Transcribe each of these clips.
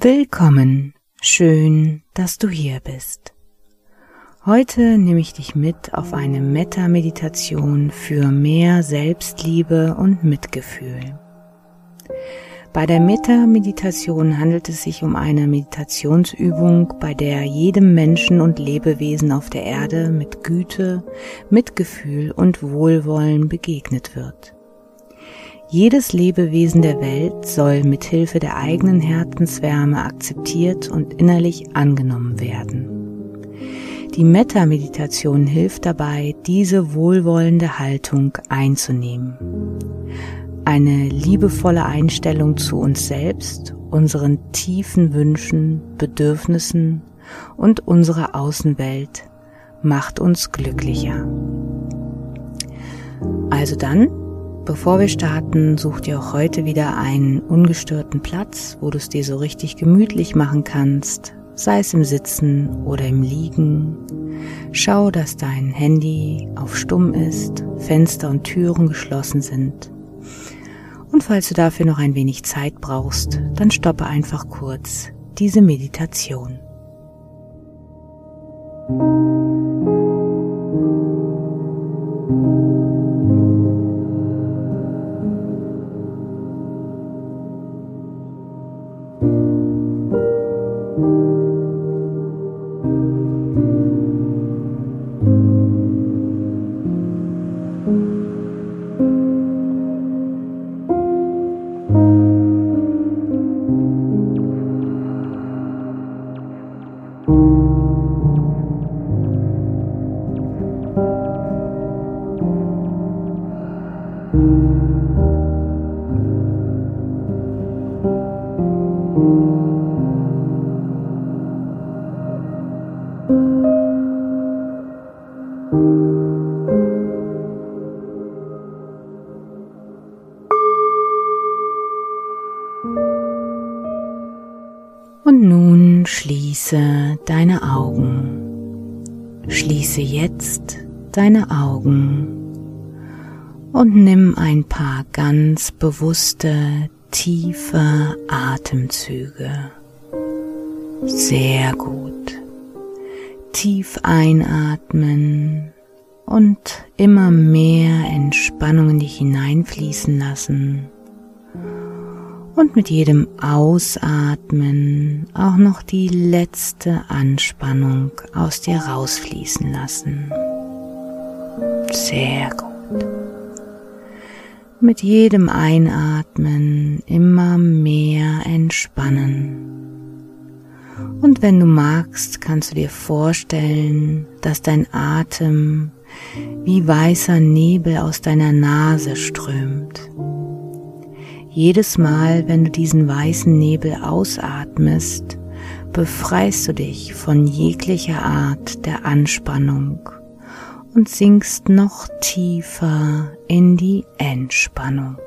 Willkommen, schön, dass du hier bist. Heute nehme ich dich mit auf eine Metta-Meditation für mehr Selbstliebe und Mitgefühl. Bei der Metta-Meditation handelt es sich um eine Meditationsübung, bei der jedem Menschen und Lebewesen auf der Erde mit Güte, Mitgefühl und Wohlwollen begegnet wird. Jedes Lebewesen der Welt soll mit Hilfe der eigenen Herzenswärme akzeptiert und innerlich angenommen werden. Die Metta-Meditation hilft dabei, diese wohlwollende Haltung einzunehmen eine liebevolle Einstellung zu uns selbst, unseren tiefen Wünschen, Bedürfnissen und unserer Außenwelt macht uns glücklicher. Also dann, bevor wir starten, such dir auch heute wieder einen ungestörten Platz, wo du es dir so richtig gemütlich machen kannst, sei es im Sitzen oder im Liegen. Schau, dass dein Handy auf stumm ist, Fenster und Türen geschlossen sind und falls du dafür noch ein wenig Zeit brauchst, dann stoppe einfach kurz diese Meditation. Schließe deine Augen. Schließe jetzt deine Augen und nimm ein paar ganz bewusste, tiefe Atemzüge. Sehr gut. Tief einatmen und immer mehr Entspannung in dich hineinfließen lassen. Und mit jedem Ausatmen auch noch die letzte Anspannung aus dir rausfließen lassen. Sehr gut. Mit jedem Einatmen immer mehr entspannen. Und wenn du magst, kannst du dir vorstellen, dass dein Atem wie weißer Nebel aus deiner Nase strömt. Jedes Mal, wenn du diesen weißen Nebel ausatmest, befreist du dich von jeglicher Art der Anspannung und sinkst noch tiefer in die Entspannung.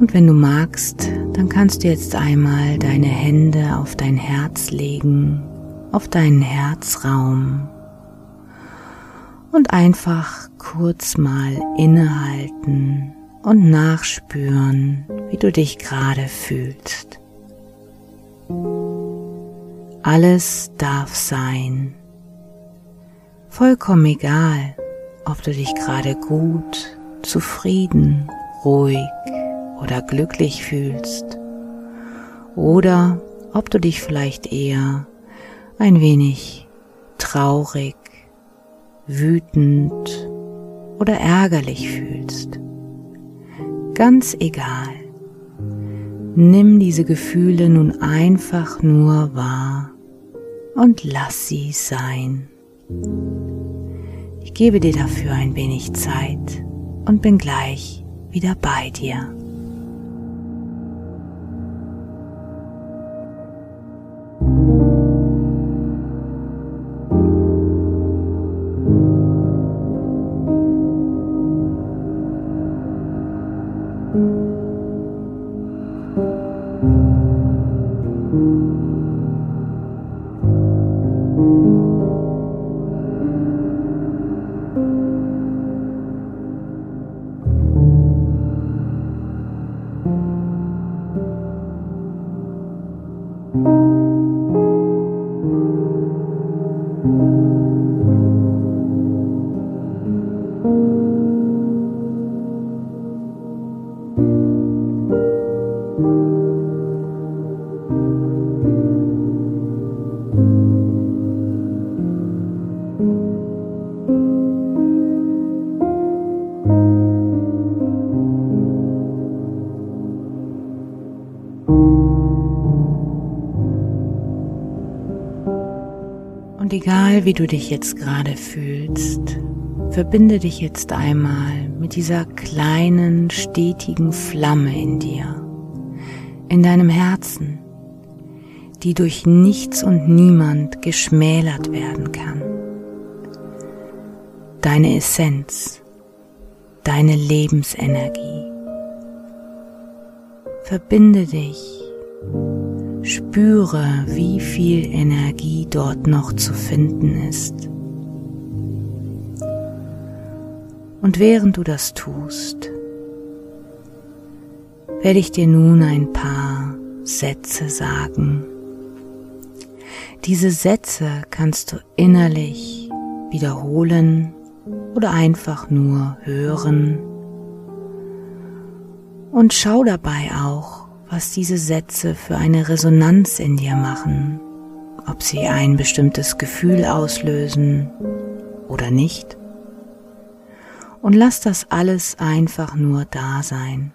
Und wenn du magst, dann kannst du jetzt einmal deine Hände auf dein Herz legen, auf deinen Herzraum und einfach kurz mal innehalten und nachspüren, wie du dich gerade fühlst. Alles darf sein. Vollkommen egal, ob du dich gerade gut, zufrieden, ruhig oder glücklich fühlst oder ob du dich vielleicht eher ein wenig traurig, wütend oder ärgerlich fühlst. Ganz egal. Nimm diese Gefühle nun einfach nur wahr und lass sie sein. Ich gebe dir dafür ein wenig Zeit und bin gleich wieder bei dir. Und egal wie du dich jetzt gerade fühlst, verbinde dich jetzt einmal mit dieser kleinen, stetigen Flamme in dir, in deinem Herzen, die durch nichts und niemand geschmälert werden kann. Deine Essenz, deine Lebensenergie. Verbinde dich, spüre, wie viel Energie dort noch zu finden ist. Und während du das tust, werde ich dir nun ein paar Sätze sagen. Diese Sätze kannst du innerlich wiederholen oder einfach nur hören und schau dabei auch, was diese Sätze für eine Resonanz in dir machen, ob sie ein bestimmtes Gefühl auslösen oder nicht. Und lass das alles einfach nur da sein.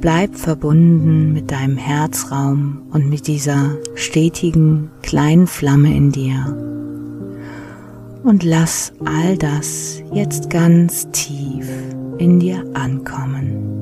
Bleib verbunden mit deinem Herzraum und mit dieser stetigen kleinen Flamme in dir. Und lass all das jetzt ganz tief in dir ankommen.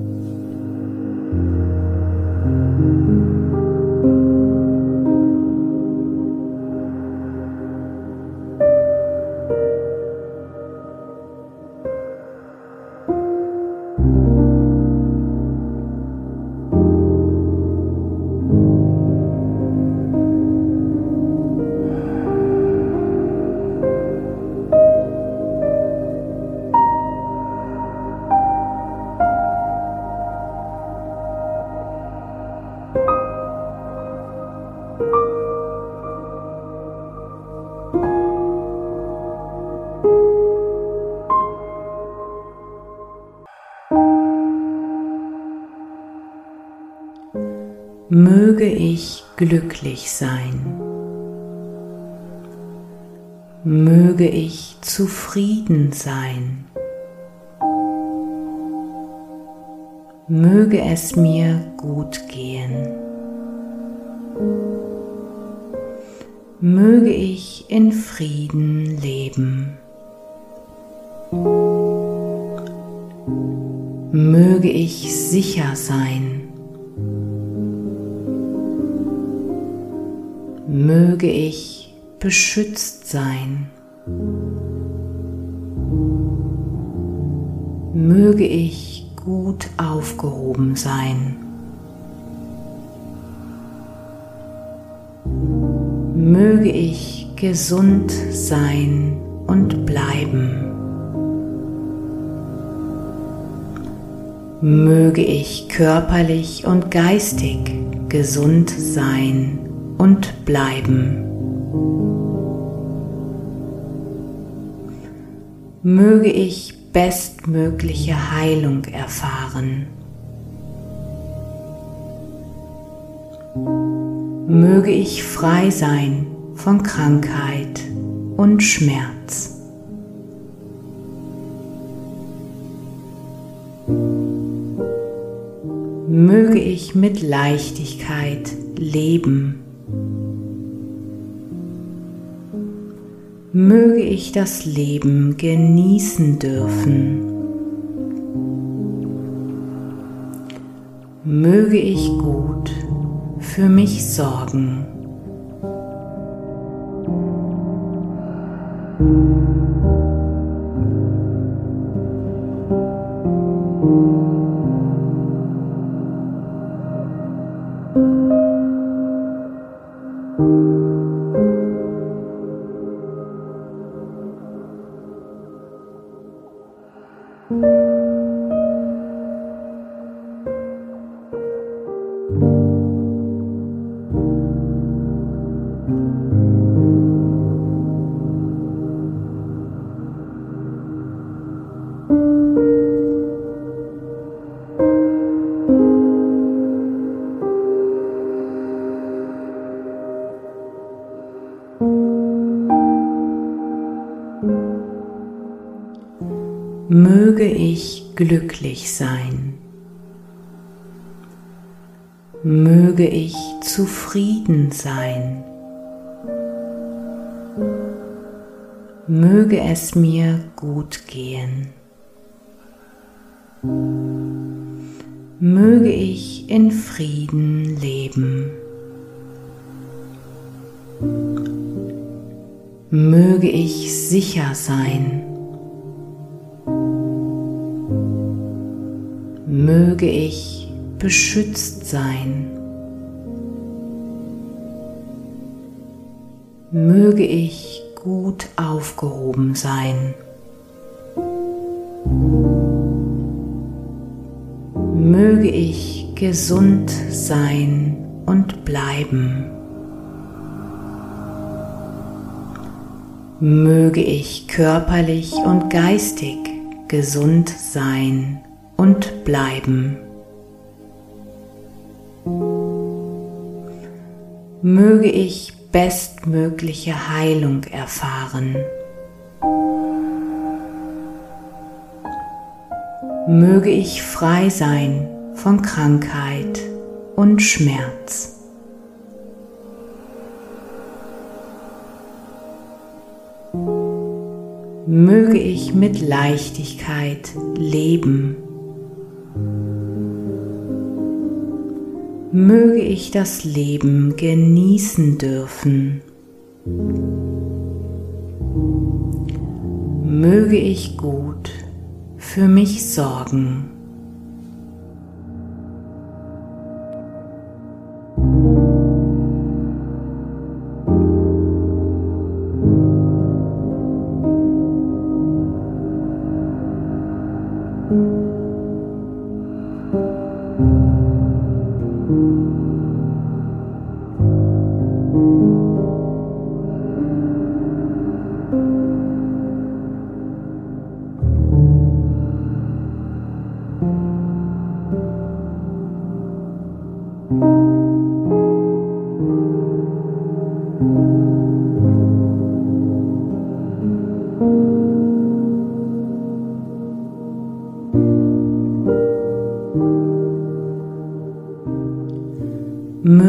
Glücklich sein. Möge ich zufrieden sein. Möge es mir gut gehen. Möge ich in Frieden leben. Möge ich sicher sein. Möge ich beschützt sein. Möge ich gut aufgehoben sein. Möge ich gesund sein und bleiben. Möge ich körperlich und geistig gesund sein und bleiben. Möge ich bestmögliche Heilung erfahren. Möge ich frei sein von Krankheit und Schmerz. Möge ich mit Leichtigkeit leben. Möge ich das Leben genießen dürfen. Möge ich gut für mich sorgen. Glücklich sein. Möge ich zufrieden sein. Möge es mir gut gehen. Möge ich in Frieden leben. Möge ich sicher sein. Möge ich beschützt sein. Möge ich gut aufgehoben sein. Möge ich gesund sein und bleiben. Möge ich körperlich und geistig gesund sein und bleiben. Möge ich bestmögliche Heilung erfahren. Möge ich frei sein von Krankheit und Schmerz. Möge ich mit Leichtigkeit leben. Möge ich das Leben genießen dürfen. Möge ich gut für mich sorgen.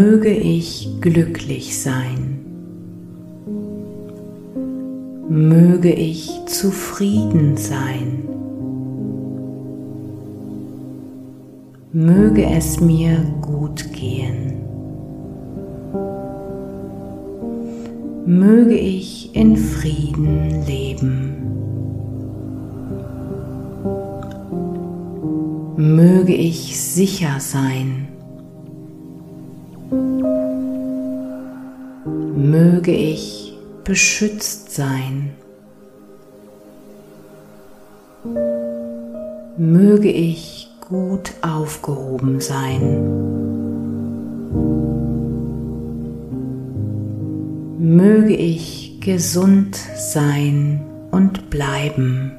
Möge ich glücklich sein. Möge ich zufrieden sein. Möge es mir gut gehen. Möge ich in Frieden leben. Möge ich sicher sein. Möge ich beschützt sein. Möge ich gut aufgehoben sein. Möge ich gesund sein und bleiben.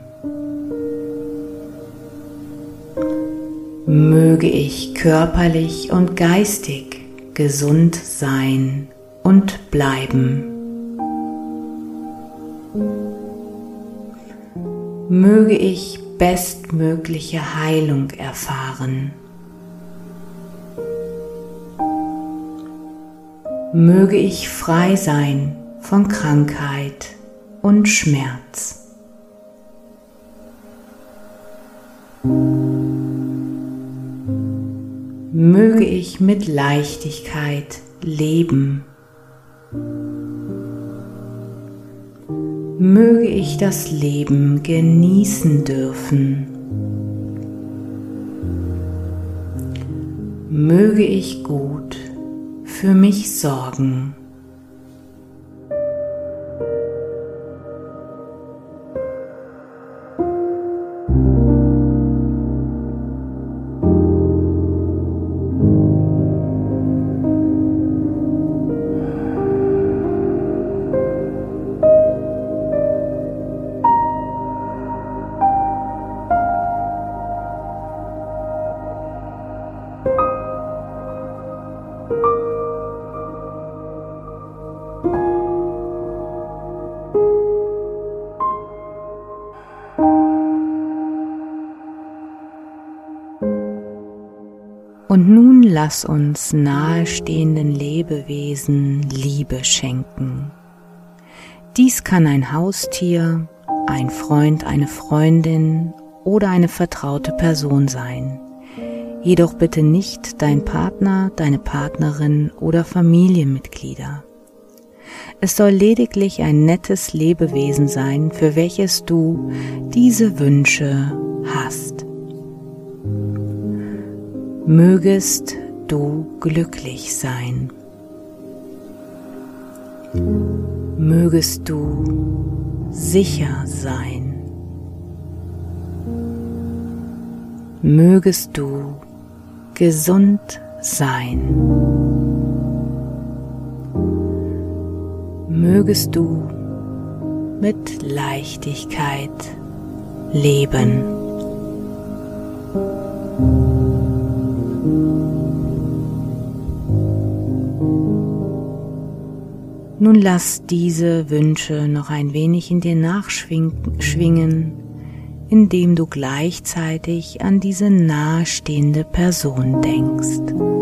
Möge ich körperlich und geistig gesund sein und bleiben. Möge ich bestmögliche Heilung erfahren. Möge ich frei sein von Krankheit und Schmerz. Möge ich mit Leichtigkeit leben. Möge ich das Leben genießen dürfen. Möge ich gut für mich sorgen. Lass uns nahestehenden Lebewesen Liebe schenken. Dies kann ein Haustier, ein Freund, eine Freundin oder eine vertraute Person sein. Jedoch bitte nicht dein Partner, deine Partnerin oder Familienmitglieder. Es soll lediglich ein nettes Lebewesen sein, für welches du diese Wünsche hast. Mögest du glücklich sein. Mögest du sicher sein. Mögest du gesund sein. Mögest du mit Leichtigkeit leben. Nun lass diese Wünsche noch ein wenig in dir nachschwingen, indem du gleichzeitig an diese nahestehende Person denkst.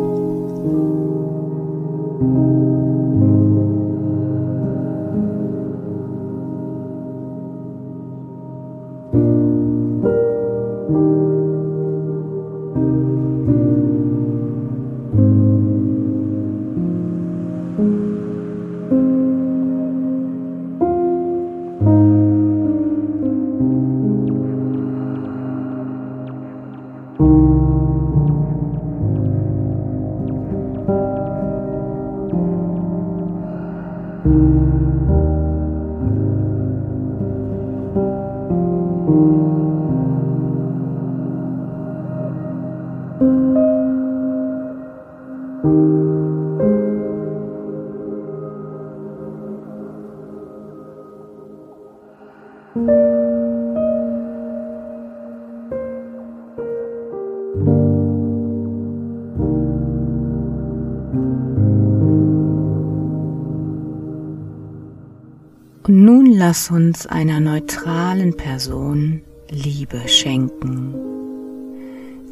Nun lass uns einer neutralen Person Liebe schenken.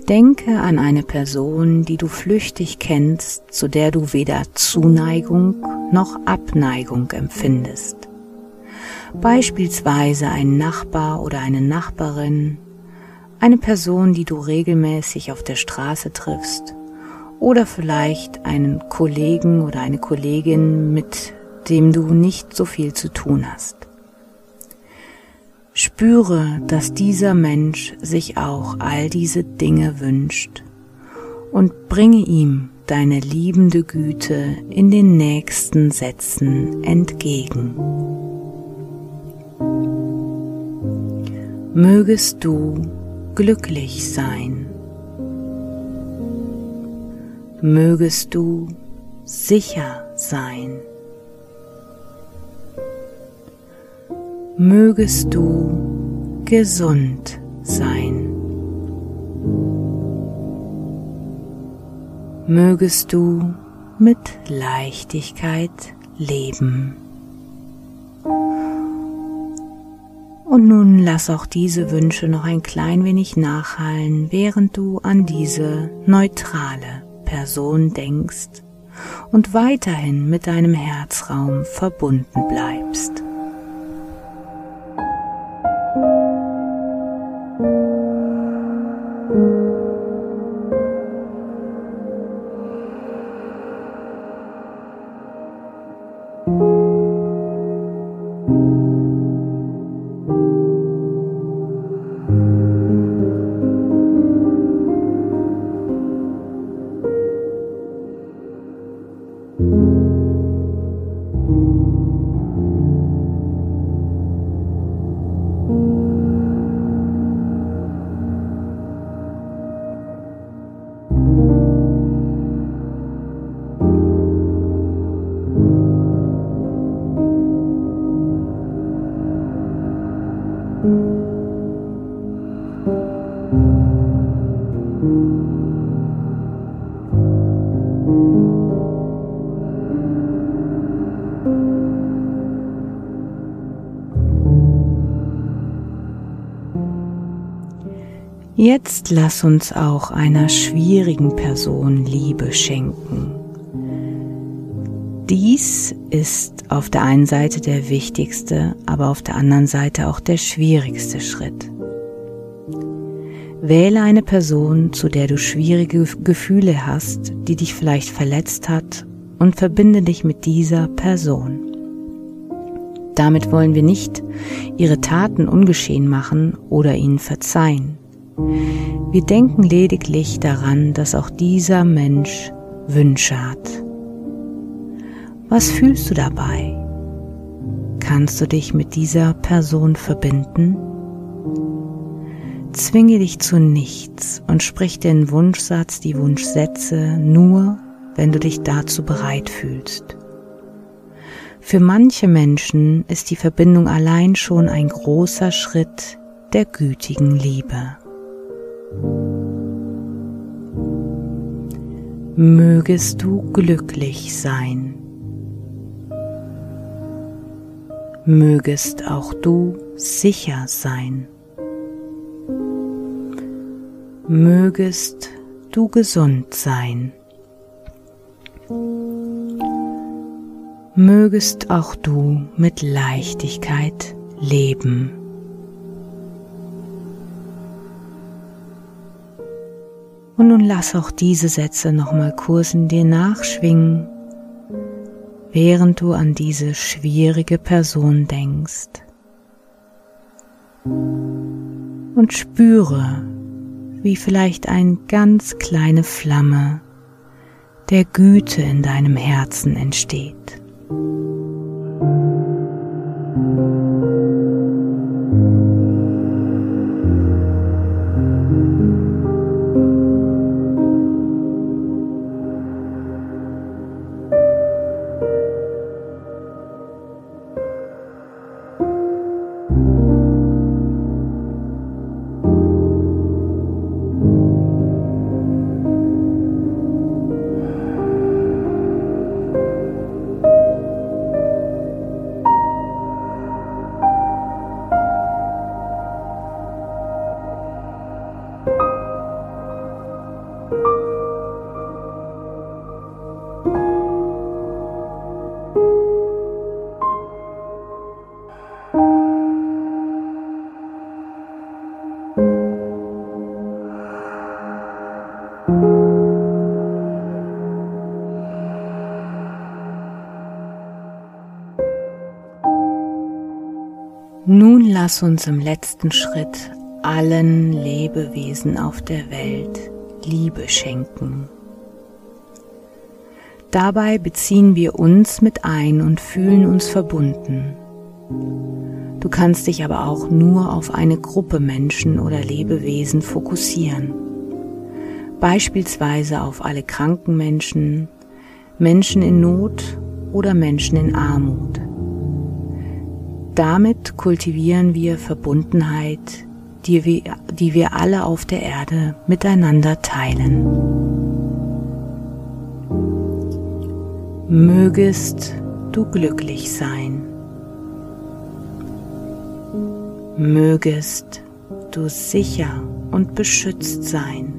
Denke an eine Person, die du flüchtig kennst, zu der du weder Zuneigung noch Abneigung empfindest. Beispielsweise ein Nachbar oder eine Nachbarin, eine Person, die du regelmäßig auf der Straße triffst, oder vielleicht einen Kollegen oder eine Kollegin, mit dem du nicht so viel zu tun hast. Spüre, dass dieser Mensch sich auch all diese Dinge wünscht und bringe ihm deine liebende Güte in den nächsten Sätzen entgegen. Mögest du glücklich sein. Mögest du sicher sein. Mögest du gesund sein. Mögest du mit Leichtigkeit leben. Und nun lass auch diese Wünsche noch ein klein wenig nachhallen, während du an diese neutrale Person denkst und weiterhin mit deinem Herzraum verbunden bleibst. Jetzt lass uns auch einer schwierigen Person Liebe schenken. Dies ist auf der einen Seite der wichtigste, aber auf der anderen Seite auch der schwierigste Schritt. Wähle eine Person, zu der du schwierige Gefühle hast, die dich vielleicht verletzt hat, und verbinde dich mit dieser Person. Damit wollen wir nicht ihre Taten ungeschehen machen oder ihnen verzeihen. Wir denken lediglich daran, dass auch dieser Mensch Wünsche hat. Was fühlst du dabei? Kannst du dich mit dieser Person verbinden? Zwinge dich zu nichts und sprich den Wunschsatz, die Wunschsätze nur, wenn du dich dazu bereit fühlst. Für manche Menschen ist die Verbindung allein schon ein großer Schritt der gütigen Liebe. Mögest du glücklich sein. mögest auch du sicher sein. Mögest du gesund sein. Mögest auch du mit Leichtigkeit leben. Und nun lass auch diese Sätze nochmal kurz in dir nachschwingen während du an diese schwierige Person denkst. Und spüre, wie vielleicht eine ganz kleine Flamme der Güte in deinem Herzen entsteht. Lass uns im letzten Schritt allen Lebewesen auf der Welt Liebe schenken. Dabei beziehen wir uns mit ein und fühlen uns verbunden. Du kannst dich aber auch nur auf eine Gruppe Menschen oder Lebewesen fokussieren. Beispielsweise auf alle kranken Menschen, Menschen in Not oder Menschen in Armut. Damit kultivieren wir Verbundenheit, die wir, die wir alle auf der Erde miteinander teilen. Mögest du glücklich sein. Mögest du sicher und beschützt sein.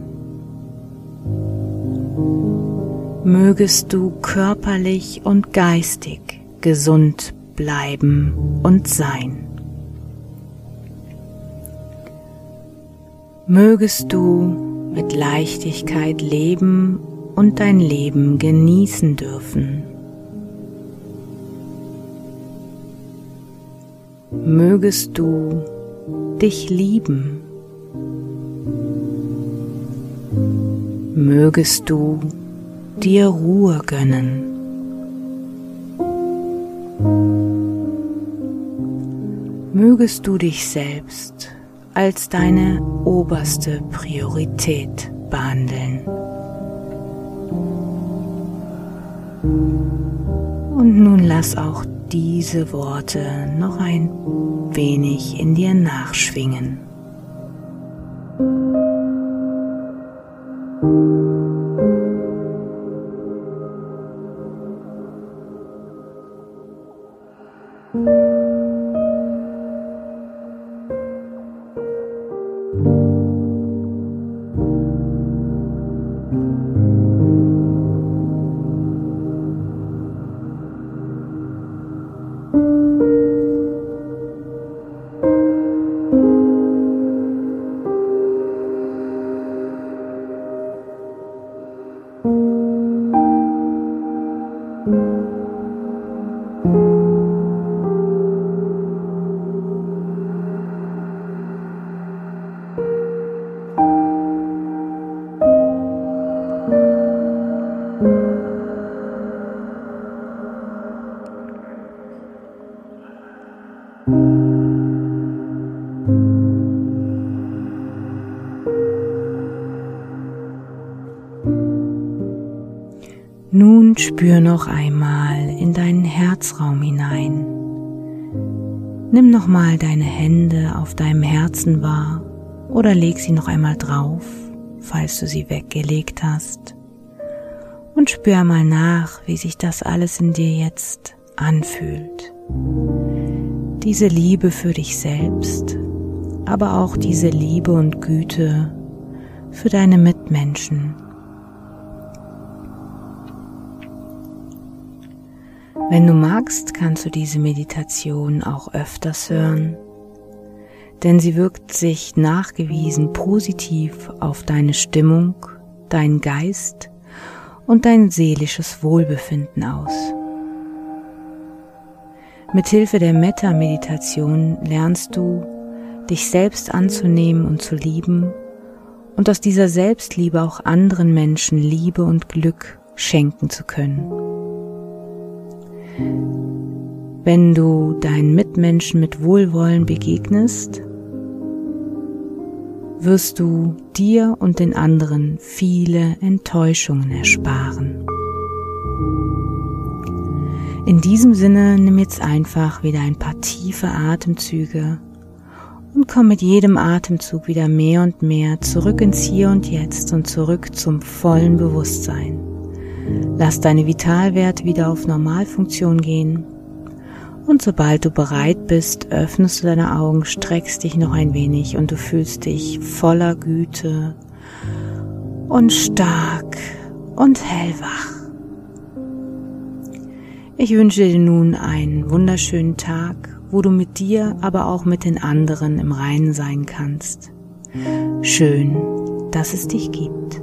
Mögest du körperlich und geistig gesund bleiben und sein. Mögest du mit Leichtigkeit leben und dein Leben genießen dürfen. Mögest du dich lieben. Mögest du dir Ruhe gönnen. mögest du dich selbst als deine oberste Priorität behandeln. Und nun lass auch diese Worte noch ein wenig in dir nachschwingen. Spür noch einmal in deinen Herzraum hinein. Nimm noch mal deine Hände auf deinem Herzen wahr oder leg sie noch einmal drauf, falls du sie weggelegt hast. Und spür mal nach, wie sich das alles in dir jetzt anfühlt. Diese Liebe für dich selbst, aber auch diese Liebe und Güte für deine Mitmenschen. Wenn du magst, kannst du diese Meditation auch öfters hören, denn sie wirkt sich nachgewiesen positiv auf deine Stimmung, deinen Geist und dein seelisches Wohlbefinden aus. Mithilfe der Metta-Meditation lernst du, dich selbst anzunehmen und zu lieben und aus dieser Selbstliebe auch anderen Menschen Liebe und Glück schenken zu können. Wenn du deinen Mitmenschen mit Wohlwollen begegnest, wirst du dir und den anderen viele Enttäuschungen ersparen. In diesem Sinne nimm jetzt einfach wieder ein paar tiefe Atemzüge und komm mit jedem Atemzug wieder mehr und mehr zurück ins Hier und Jetzt und zurück zum vollen Bewusstsein. Lass deine Vitalwerte wieder auf Normalfunktion gehen. Und sobald du bereit bist, öffnest du deine Augen, streckst dich noch ein wenig und du fühlst dich voller Güte und stark und hellwach. Ich wünsche dir nun einen wunderschönen Tag, wo du mit dir, aber auch mit den anderen im Reinen sein kannst. Schön, dass es dich gibt.